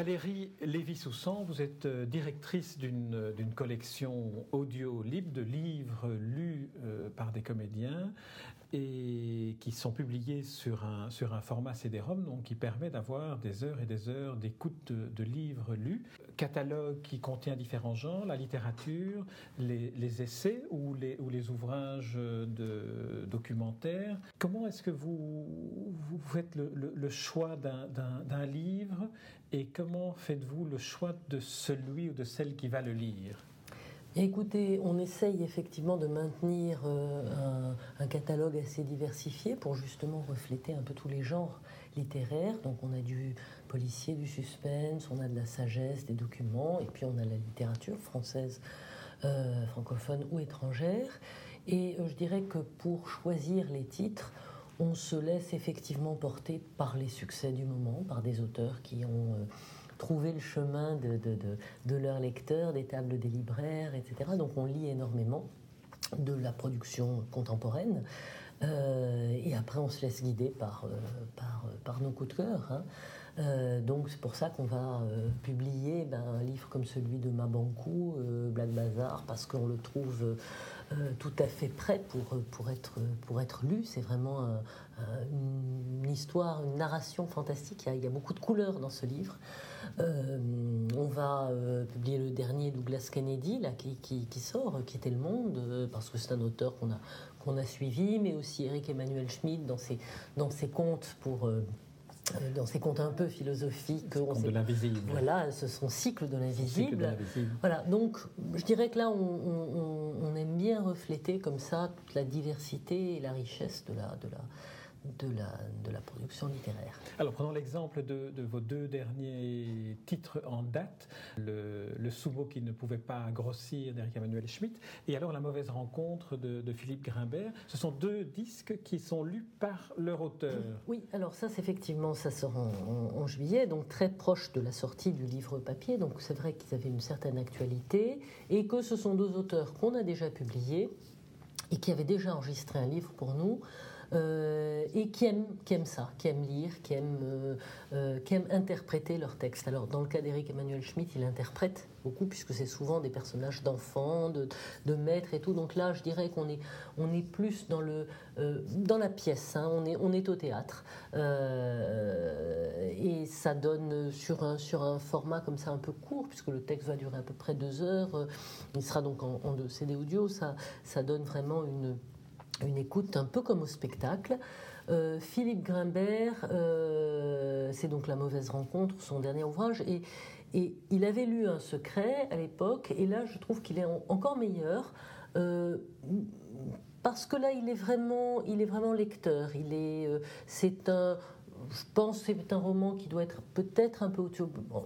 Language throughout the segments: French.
Valérie Lévy-Soussan, vous êtes euh, directrice d'une collection audio libre de livres lus euh, par des comédiens et qui sont publiés sur un, sur un format CD-ROM, donc qui permet d'avoir des heures et des heures d'écoute de, livres lus. Catalogue qui contient différents genres, la littérature, les, essais ou les, ou les ouvrages de documentaires. Comment est-ce que vous, vous faites le choix d'un livre et comment faites-vous le choix de celui ou de celle qui va le lire? Écoutez, on essaye effectivement de maintenir euh, un, catalogue assez diversifié pour justement refléter un peu tous les genres littéraires. Donc on a du policier, du suspense, on a de la sagesse, des documents, et puis on a la littérature française, euh, francophone ou étrangère. Et euh, je dirais que pour choisir les titres, on se laisse effectivement porter par les succès du moment, par des auteurs qui ont trouver le chemin de, de, de, leurs lecteurs, des tables des libraires, etc. Donc on lit énormément de la production contemporaine. Euh, et après, on se laisse guider par, euh, par, par, nos coups de cœur. Hein. Euh, donc, c'est pour ça qu'on va publier ben, un livre comme celui de Mabankou, Black Bazar, parce qu'on le trouve tout à fait prêt pour, pour, être, pour être lu. C'est vraiment une histoire, une narration fantastique. Il y, a, beaucoup de couleurs dans ce livre. On va publier le dernier Douglas Kennedy, là, qui, qui, qui sort, qui était Le Monde, parce que c'est un auteur qu'on a qu'on a suivi, mais aussi Eric Emmanuel Schmidt dans ses, dans ses contes pour euh, euh, dans ses contes un peu philosophiques. On de l'invisible. Voilà, ce sont cycles de l'invisible. Voilà, donc je dirais que là, on, on, aime bien refléter comme ça toute la diversité et la richesse de la, de la, de la, de la production littéraire. Alors prenons l'exemple de, vos deux derniers titres en date, le, le Sumo qui ne pouvait pas grossir d'Eric Emmanuel Schmitt, et alors La mauvaise rencontre de, Philippe Grimbert. Ce sont deux disques qui sont lus par leur auteur. Oui, alors ça, c'est effectivement, ça sort en, juillet, donc très proche de la sortie du livre papier, donc c'est vrai qu'ils avaient une certaine actualité, et que ce sont deux auteurs qu'on a déjà publiés et qui avaient déjà enregistré un livre pour nous. Euh, et qui aiment, qui aiment ça, qui aiment lire, qui aiment, euh, euh, qui aiment interpréter leurs textes. Alors, dans le cas d'Éric Emmanuel Schmitt, il interprète beaucoup, puisque c'est souvent des personnages d'enfants, de, de, maîtres et tout. Donc là, je dirais qu'on est, on est plus dans, le, dans la pièce, hein. on, est, on est au théâtre. et ça donne sur un, sur un format comme ça un peu court, puisque le texte va durer à peu près deux heures. il sera donc en, en CD audio. Ça, ça donne vraiment une une écoute un peu comme au spectacle. Euh, Philippe Grimbert, euh, c'est donc La mauvaise rencontre, son dernier ouvrage, et, et, il avait lu Un secret à l'époque, et là je trouve qu'il est encore meilleur. Euh, parce que là, il est vraiment, il est vraiment lecteur. Il est, c'est un, je pense que c'est un roman qui doit être peut-être un peu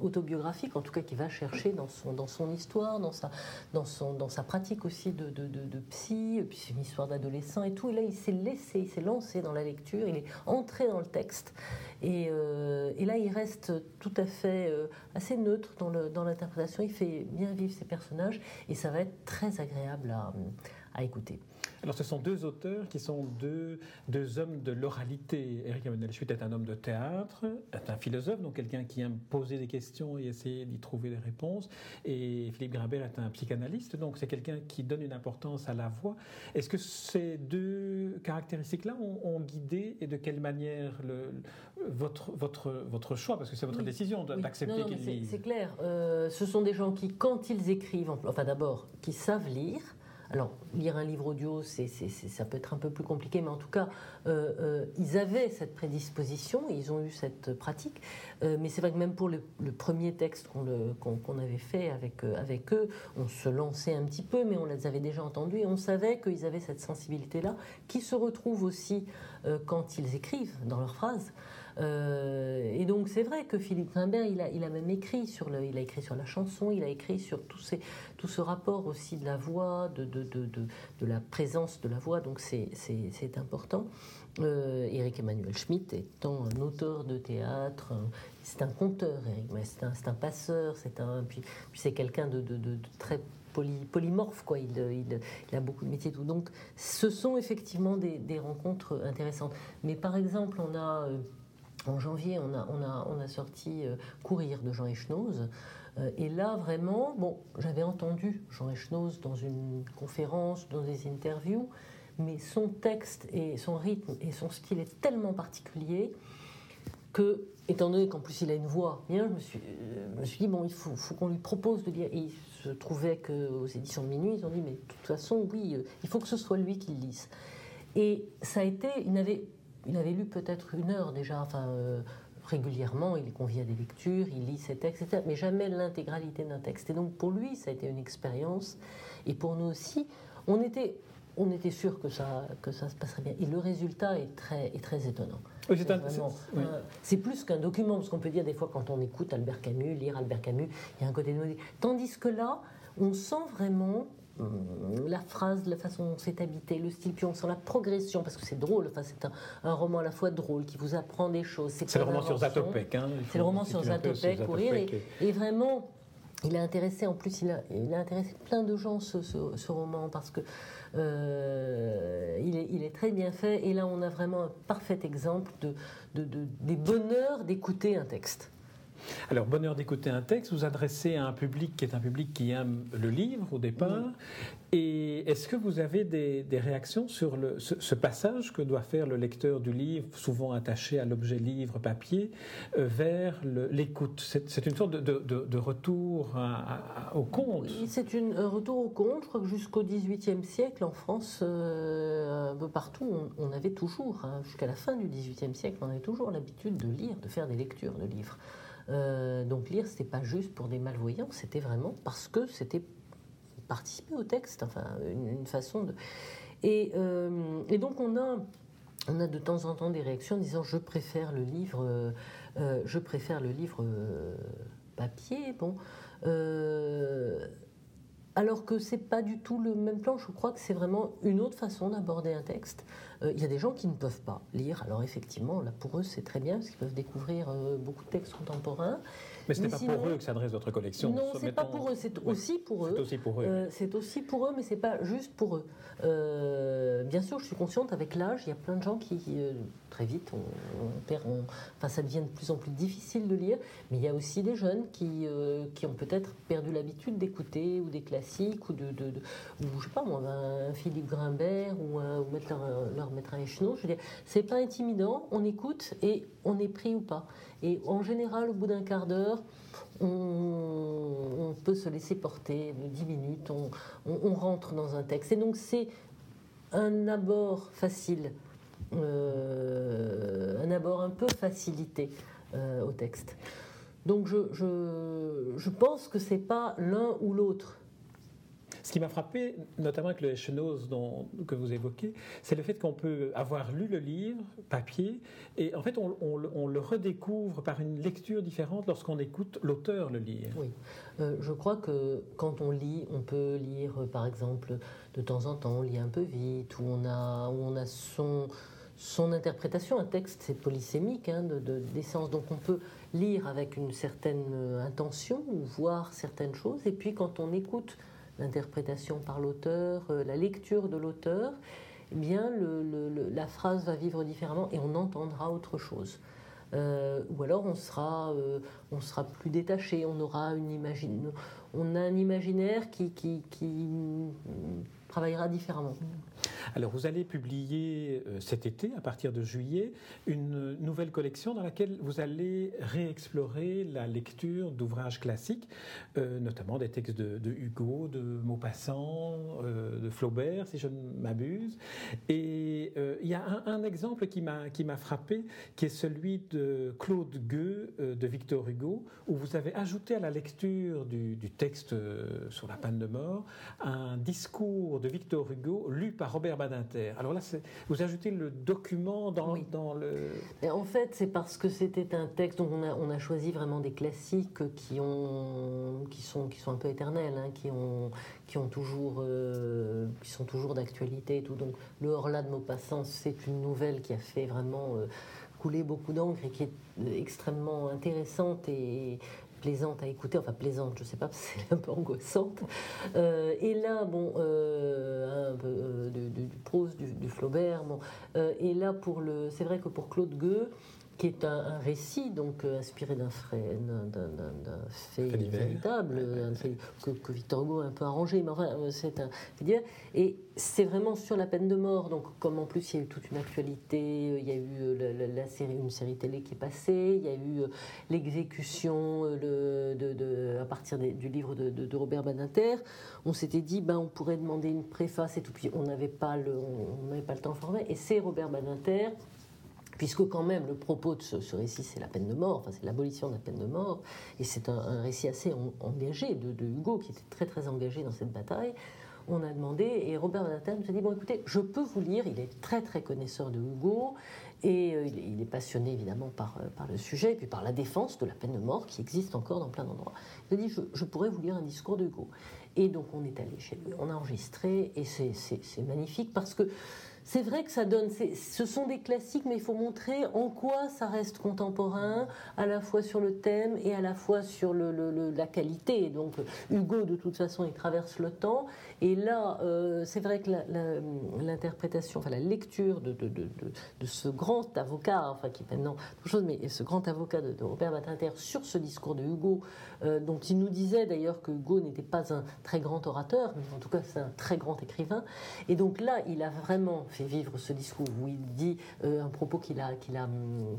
autobiographique, en tout cas qui va chercher dans son, dans son histoire, dans sa, dans son, dans sa pratique aussi de, de, de, psy, puis c'est une histoire d'adolescent et tout. Et là, il s'est laissé, il s'est lancé dans la lecture, il est entré dans le texte. Et, euh, et là, il reste tout à fait euh, assez neutre dans l'interprétation. Dans il fait bien vivre ses personnages et ça va être très agréable à, à écouter. Alors, ce sont deux auteurs qui sont deux, deux hommes de l'oralité. Eric Emmanuel Schmitt est un homme de théâtre, est un philosophe, donc quelqu'un qui aime poser des questions et essayer d'y trouver des réponses. Et Philippe Grimbert est un psychanalyste, donc c'est quelqu'un qui donne une importance à la voix. Est-ce que ces deux caractéristiques-là ont, guidé et de quelle manière le, votre, votre, votre choix, parce que c'est votre décision d'accepter oui. qu'ils C'est clair. Euh, ce sont des gens qui, quand ils écrivent, enfin d'abord, qui savent lire, alors, lire un livre audio, c'est, ça peut être un peu plus compliqué, mais en tout cas, euh, euh, ils avaient cette prédisposition, ils ont eu cette pratique. Euh, mais c'est vrai que même pour le, premier texte qu'on, avait fait avec, avec eux, on se lançait un petit peu, mais on les avait déjà entendus et on savait qu'ils avaient cette sensibilité-là, qui se retrouve aussi quand ils écrivent dans leurs phrases. Et donc, c'est vrai que Philippe Grimbert, il a, il a même écrit sur, le, il a écrit sur la chanson, il a écrit sur tout, ces, tout ce rapport aussi de la voix, de de, la présence de la voix, donc c'est important. Euh, Eric Emmanuel Schmitt étant un auteur de théâtre, c'est un conteur, Eric, c'est un, passeur, c'est un, puis, c'est quelqu'un de, très polymorphe, quoi. Il, il, a beaucoup de métiers. Tout. Donc, ce sont effectivement des, rencontres intéressantes. Mais par exemple, on a, euh, en janvier, on a, sorti Courir de Jean Echnoz. et là, vraiment, bon, j'avais entendu Jean Echnoz dans une conférence, dans des interviews, mais son texte et son rythme et son style est tellement particulier que, étant donné qu'en plus il a une voix bien, je me suis, suis dit, bon, il faut, faut qu'on lui propose de lire. Et il se trouvait qu'aux éditions de minuit, ils ont dit, mais de toute façon, oui, il faut que ce soit lui qui le lise. Et ça a été, il avait, il avait lu peut-être une heure déjà, enfin, euh, régulièrement, il est convié à des lectures, il lit ses textes, etc., mais jamais l'intégralité d'un texte. Et donc pour lui, ça a été une expérience, et pour nous aussi, on était, on était sûr que ça, que ça se passerait bien. Et le résultat est très, est très étonnant. c'est plus qu'un document, parce qu'on peut dire des fois quand on écoute Albert Camus, lire Albert Camus, il y a un côté de Tandis que là, on sent vraiment la phrase, la façon dont c'est habité, le style, puis on sent la progression, parce que c'est drôle, enfin, c'est un, roman à la fois drôle, qui vous apprend des choses. C'est le roman sur Zatopek. Hein, c'est le roman sur Zatopek, courir, et, vraiment, il a intéressé, en plus, il a, il a intéressé plein de gens, ce, ce, roman, parce que euh, il, est, il, est, très bien fait, et là, on a vraiment un parfait exemple de, de, de des bonheurs d'écouter un texte. Alors, bonheur d'écouter un texte, vous adressez à un public qui est un public qui aime le livre au départ. Et est-ce que vous avez des, réactions sur le, ce, passage que doit faire le lecteur du livre, souvent attaché à l'objet livre papier, euh, vers l'écoute? C'est une sorte de, retour au conte Oui, c'est un retour au conte. Je crois que jusqu'au XVIIIe siècle, en France, euh, un peu partout, on, avait toujours, hein, jusqu'à la fin du XVIIIe siècle, on avait toujours l'habitude de lire, de faire des lectures de livres. Euh, donc lire, c'était pas juste pour des malvoyants, c'était vraiment parce que c'était participer au texte, enfin une, façon de. Euh, et, donc on a, on a de temps en temps des réactions en disant je préfère le livre, euh, je préfère le livre papier, bon. Alors que c'est pas du tout le même plan. Je crois que c'est vraiment une autre façon d'aborder un texte. Euh, il y a des gens qui ne peuvent pas lire. Alors effectivement, là pour eux c'est très bien parce qu'ils peuvent découvrir euh, beaucoup de textes contemporains. Mais ce n'est pas pour eux que s'adresse votre collection. Non, c'est pas pour eux, c'est aussi pour eux. C'est aussi pour eux. Euh, c'est aussi pour eux, mais c'est pas juste pour eux. bien sûr, je suis consciente avec l'âge, il y a plein de gens qui très vite, on, perd, enfin ça devient de plus en plus difficile de lire. Mais il y a aussi des jeunes qui, qui ont peut-être perdu l'habitude d'écouter ou des classiques ou de, de, ou je sais pas moi, un Philippe Grimbert ou, un, leur mettre un échelon. Je veux dire, c'est pas intimidant, on écoute et on est pris ou pas. Et en général, au bout d'un quart d'heure, on, peut se laisser porter, dix minutes, on, rentre dans un texte. Et donc c'est un abord facile, euh, un abord un peu facilité euh, au texte. Donc je, je, je pense que c'est pas l'un ou l'autre. Ce qui m'a frappé, notamment avec le Echenose que vous évoquez, c'est le fait qu'on peut avoir lu le livre, papier, et en fait on, le redécouvre par une lecture différente lorsqu'on écoute l'auteur le lire. Oui, euh, je crois que quand on lit, on peut lire par exemple de temps en temps, on lit un peu vite, où on a, où on a son interprétation. Un texte, c'est polysémique, hein, de, d'essence. Donc on peut lire avec une certaine euh, intention ou voir certaines choses. Et puis quand on écoute l'interprétation par l'auteur, euh, la lecture de l'auteur, eh bien la phrase va vivre différemment et on entendra autre chose. Euh, ou alors on sera, euh, on sera plus détaché, on aura une on a un imaginaire qui, travaillera différemment. Alors vous allez publier euh, cet été, à partir de juillet, une nouvelle collection dans laquelle vous allez réexplorer la lecture d'ouvrages classiques, euh, notamment des textes de, Hugo, de Maupassant, euh, de Flaubert, si je ne m'abuse. Et il y a un, exemple qui m'a frappé, qui est celui de Claude Gueux de Victor Hugo, où vous avez ajouté à la lecture du, du texte sur la panne de mort un discours de Victor Hugo lu par Robert Badinter. Alors là, vous ajoutez le document dans, dans le... en fait, c'est parce que c'était un texte dont on a, on a, choisi vraiment des classiques qui, ont, qui, sont, qui sont un peu éternels, hein, qui, ont, qui, ont toujours, euh, qui sont toujours d'actualité et tout. Donc le Horla de Maupassant, c'est une nouvelle qui a fait vraiment... Euh, couler beaucoup d'encre et qui est extrêmement intéressante et, plaisante à écouter, enfin plaisante, je sais pas, c'est un peu angoissante. Euh, et là, bon, euh, un peu euh, du, prose, du, Flaubert, bon. et là, pour le, c'est vrai que pour Claude Gueux, qui est un, récit donc euh, inspiré d'un fait, véritable, que, Victor Hugo a un peu arrangé, mais enfin euh, c'est un et c'est vraiment sur la peine de mort. Donc comme en plus il y a eu toute une actualité, euh, il y a eu la, série, une série télé qui est passée, il y a eu l'exécution de, à partir du livre de, Robert Badinter. On s'était dit ben on pourrait demander une préface et tout, puis on n'avait pas le on n'avait pas le temps de former. Et c'est Robert Badinter puisque quand même le propos de ce, récit, c'est la peine de mort, enfin c'est l'abolition de la peine de mort, et c'est un, récit assez engagé de, Hugo, qui était très très engagé dans cette bataille. On a demandé, et Robert nous a dit, bon écoutez, je peux vous lire, il est très très connaisseur de Hugo, et euh, il, est passionné évidemment par, euh, par le sujet, et puis par la défense de la peine de mort qui existe encore dans plein d'endroits. Il a dit, je, je pourrais vous lire un discours de Hugo. Et donc on est allé chez lui, on a enregistré, et c'est magnifique parce que c'est vrai que ça donne, ce sont des classiques, mais il faut montrer en quoi ça reste contemporain, à la fois sur le thème et à la fois sur la qualité. Donc Hugo, de toute façon, il traverse le temps. Et là, euh, c'est vrai que l'interprétation, enfin la lecture de, ce grand avocat, enfin qui est maintenant autre chose, mais ce grand avocat de, Robert Badinter sur ce discours de Hugo, euh, dont il nous disait d'ailleurs que Hugo n'était pas un très grand orateur, mais en tout cas c'est un très grand écrivain. Et donc là, il a vraiment fait vivre ce discours où il dit euh, un propos qu'il a, qu'il a,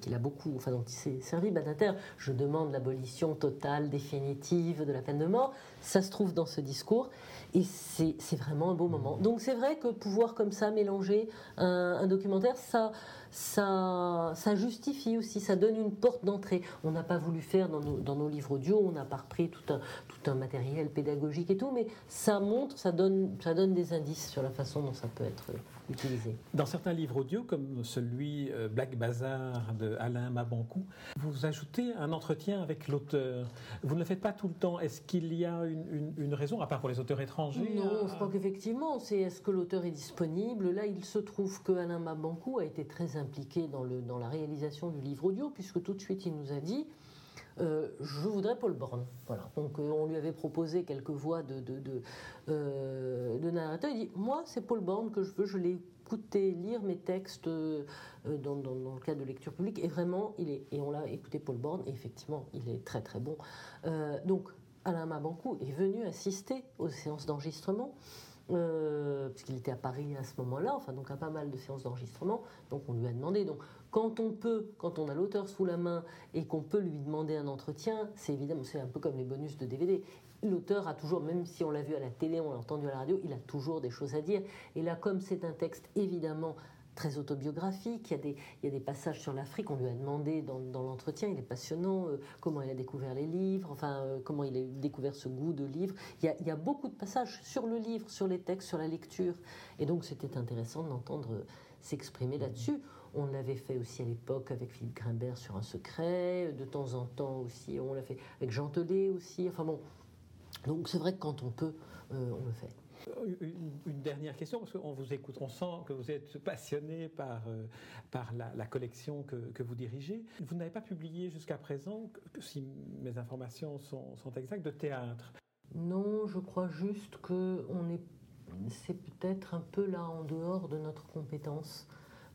qu'il a beaucoup, enfin dont il s'est servi, Badinter, je demande l'abolition totale, définitive de la peine de mort. Ça se trouve dans ce discours. Et c'est vraiment un beau moment. Donc c'est vrai que pouvoir comme ça mélanger un, un documentaire, ça, ça, ça justifie aussi, ça donne une porte d'entrée. On n'a pas voulu faire dans nos, dans nos, livres audio, on n'a pas repris tout un, tout un matériel pédagogique et tout, mais ça montre, ça donne, ça donne des indices sur la façon dont ça peut être utilisé. Dans certains livres audio, comme celui euh, Black Bazar de Alain Mabankou, vous ajoutez un entretien avec l'auteur. Vous ne le faites pas tout le temps. Est-ce qu'il y a une, une, raison, à part pour les auteurs étrangers Non, je crois qu'effectivement, c'est est-ce que l'auteur est disponible? Là, il se trouve que Alain Mabankou a été très impliqué dans, le, dans la réalisation du livre audio, puisque tout de suite il nous a dit euh, je voudrais Paul Borne. Euh, on lui avait proposé quelques voix de, euh, narrateur. Il dit Moi, c'est Paul Borne que je veux. Je l'ai écouté lire mes textes dans, le cadre de lecture publique. Et vraiment. Et on l'a écouté Paul Borne. Et effectivement, il est très très bon. donc Alain Mabankou est venu assister aux séances d'enregistrement. Euh, puisqu'il était à Paris à ce moment-là, enfin donc à pas mal de séances d'enregistrement, donc on lui a demandé. Donc quand on peut, quand on a l'auteur sous la main et qu'on peut lui demander un entretien, c'est évidemment, c'est un peu comme les bonus de DVD. L'auteur a toujours, même si on l'a vu à la télé, on l'a entendu à la radio, il a toujours des choses à dire. Et là, comme c'est un texte évidemment très autobiographique. Il y a des, passages sur l'Afrique. On lui a demandé dans, l'entretien, il est passionnant, euh, comment il a découvert les livres, enfin, euh, comment il a découvert ce goût de livre. Il y, a, beaucoup de passages sur le livre, sur les textes, sur la lecture. Et donc, c'était intéressant d'entendre euh, s'exprimer là-dessus. On l'avait fait aussi à l'époque avec Philippe Grimbert sur Un secret. De temps en temps aussi, on l'a fait avec Jean Telet aussi. Enfin bon. Donc, c'est vrai que quand on peut, on le fait. Une, dernière question, parce qu'on vous écoute, on sent que vous êtes passionné par, euh, par la, collection que, vous dirigez. Vous n'avez pas publié jusqu'à présent, si mes informations sont, sont, exactes, de théâtre Non, je crois juste que est, c'est peut-être un peu là en dehors de notre compétence.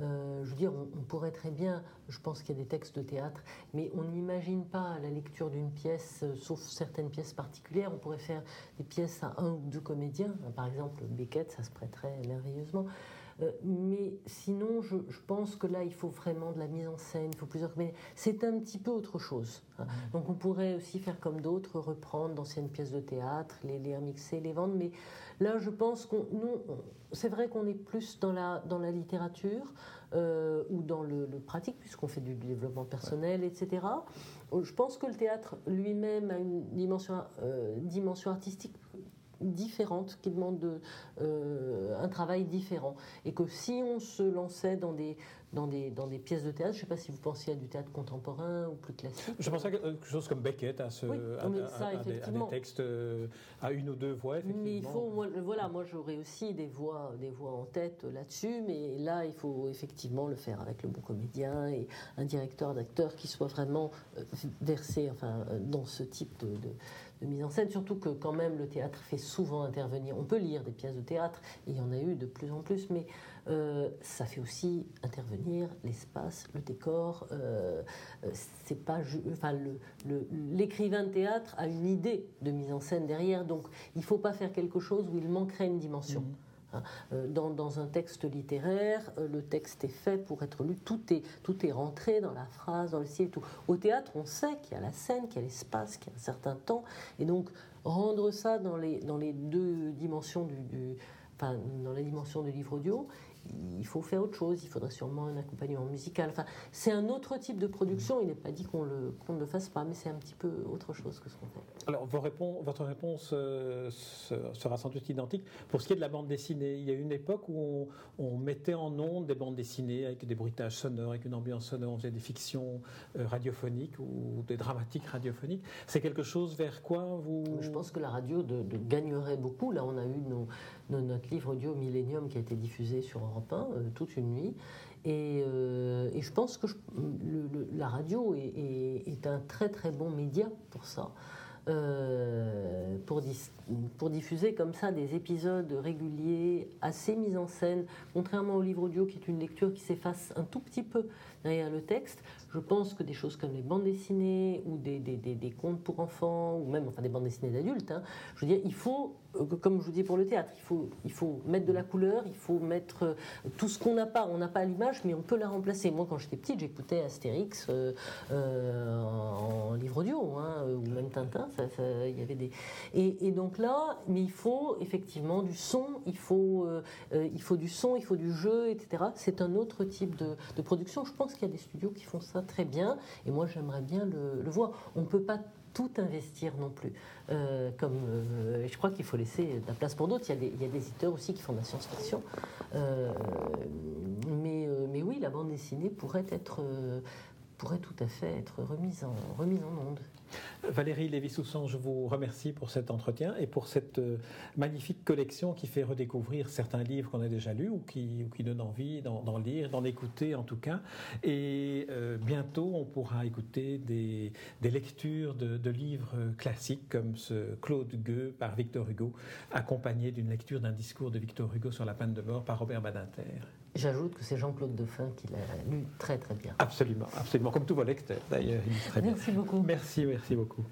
Euh, je veux dire, on, pourrait très bien, je pense qu'il y a des textes de théâtre, mais on n'imagine pas la lecture d'une pièce, euh, sauf certaines pièces particulières. On pourrait faire des pièces à un ou deux comédiens. Par exemple, Beckett, ça se prêterait merveilleusement. Euh, mais sinon, je, pense que là, il faut vraiment de la mise en scène, il faut plusieurs C'est un petit peu autre chose. Hein. Mmh. Donc on pourrait aussi faire comme d'autres, reprendre d'anciennes pièces de théâtre, les, les remixer, les vendre, mais Là, je pense qu'on, nous, c'est vrai qu'on est plus dans la, dans la littérature euh, ou dans le, pratique, puisqu'on fait du développement personnel, etc. Je pense que le théâtre lui-même a une dimension, euh, dimension artistique différente, qui demande de, euh, un travail différent. Et que si on se lançait dans des, dans des, dans des pièces de théâtre. Je ne sais pas si vous pensiez à du théâtre contemporain ou plus classique. Je pensais à quelque chose comme Beckett, à, ce, des textes euh, à une ou deux voix, effectivement. Mais il faut, voilà, moi j'aurais aussi des voix, des voix en tête là-dessus, mais là il faut effectivement le faire avec le bon comédien et un directeur d'acteur qui soit vraiment euh, versé enfin, dans ce type de, de mise en scène, surtout que quand même le théâtre fait souvent intervenir. On peut lire des pièces de théâtre, il y en a eu de plus en plus, mais euh, ça fait aussi intervenir l'espace, le décor. Euh, euh, c'est pas, enfin, l'écrivain de théâtre a une idée de mise en scène derrière, donc il faut pas faire quelque chose où il manquerait une dimension. Mmh. Hein, dans, dans, un texte littéraire, le texte est fait pour être lu, tout est, tout est rentré dans la phrase, dans le style. Au théâtre, on sait qu'il y a la scène, qu'il y a l'espace, qu'il y a un certain temps, et donc rendre ça dans les, dans les deux dimensions dans la dimension du livre audio, il faut faire autre chose, il faudrait sûrement un accompagnement musical. Enfin, c'est un autre type de production, il n'est pas dit qu'on le, ne le fasse pas, mais c'est un petit peu autre chose que ce qu'on fait. Alors, vos votre réponse euh, sera sans doute identique. Pour ce qui est de la bande dessinée, il y a eu une époque où on, mettait en ondes des bandes dessinées avec des bruitages sonores, avec une ambiance sonore, on faisait des fictions euh, radiophoniques ou des dramatiques radiophoniques. C'est quelque chose vers quoi vous... Je pense que la radio de, gagnerait beaucoup. Là, on a eu nos notre livre audio Millennium qui a été diffusé sur Europe 1 euh, toute une nuit. Et, euh, je pense que la radio est, un très très bon média pour ça. Euh, pour, diffuser comme ça des épisodes réguliers, assez mis en scène, contrairement au livre audio qui est une lecture qui s'efface un tout petit peu derrière le texte. Je pense que des choses comme les bandes dessinées ou des, des, des, contes pour enfants, ou même enfin, des bandes dessinées d'adultes, hein, je veux dire, il faut euh, comme je vous dis pour le théâtre, il faut, il faut mettre de la couleur, il faut mettre euh, tout ce qu'on n'a pas. On n'a pas l'image, mais on peut la remplacer. Moi, quand j'étais petite, j'écoutais Astérix euh, en, livre audio, hein, ou même Tintin. Ça, y avait des... Et, donc là, mais il faut effectivement du son, il faut, il faut du son, il faut du jeu, etc. C'est un autre type de production. Je pense qu'il y a des studios qui font ça très bien, et moi, j'aimerais bien le, voir. On ne peut pas tout investir non plus. Euh, comme, euh, je crois qu'il faut laisser de la place pour d'autres. Il, y a des éditeurs aussi qui font de la science-fiction. Euh, mais, mais oui, la bande dessinée pourrait être pourrait tout à fait être remise en, remise en onde. Valérie Lévy-Soussan, je vous remercie pour cet entretien et pour cette magnifique collection qui fait redécouvrir certains livres qu'on a déjà lus ou qui, ou qui donnent envie d'en lire, d'en écouter en tout cas. Et bientôt, on pourra écouter des, des lectures de, de, livres classiques comme ce Claude Gueux par Victor Hugo, accompagné d'une lecture d'un discours de Victor Hugo sur la peine de mort par Robert Badinter. J'ajoute que c'est Jean-Claude Dauphin qui l'a lu très très bien. Absolument, absolument, comme tous vos lecteurs d'ailleurs. Merci beaucoup. Merci, merci beaucoup.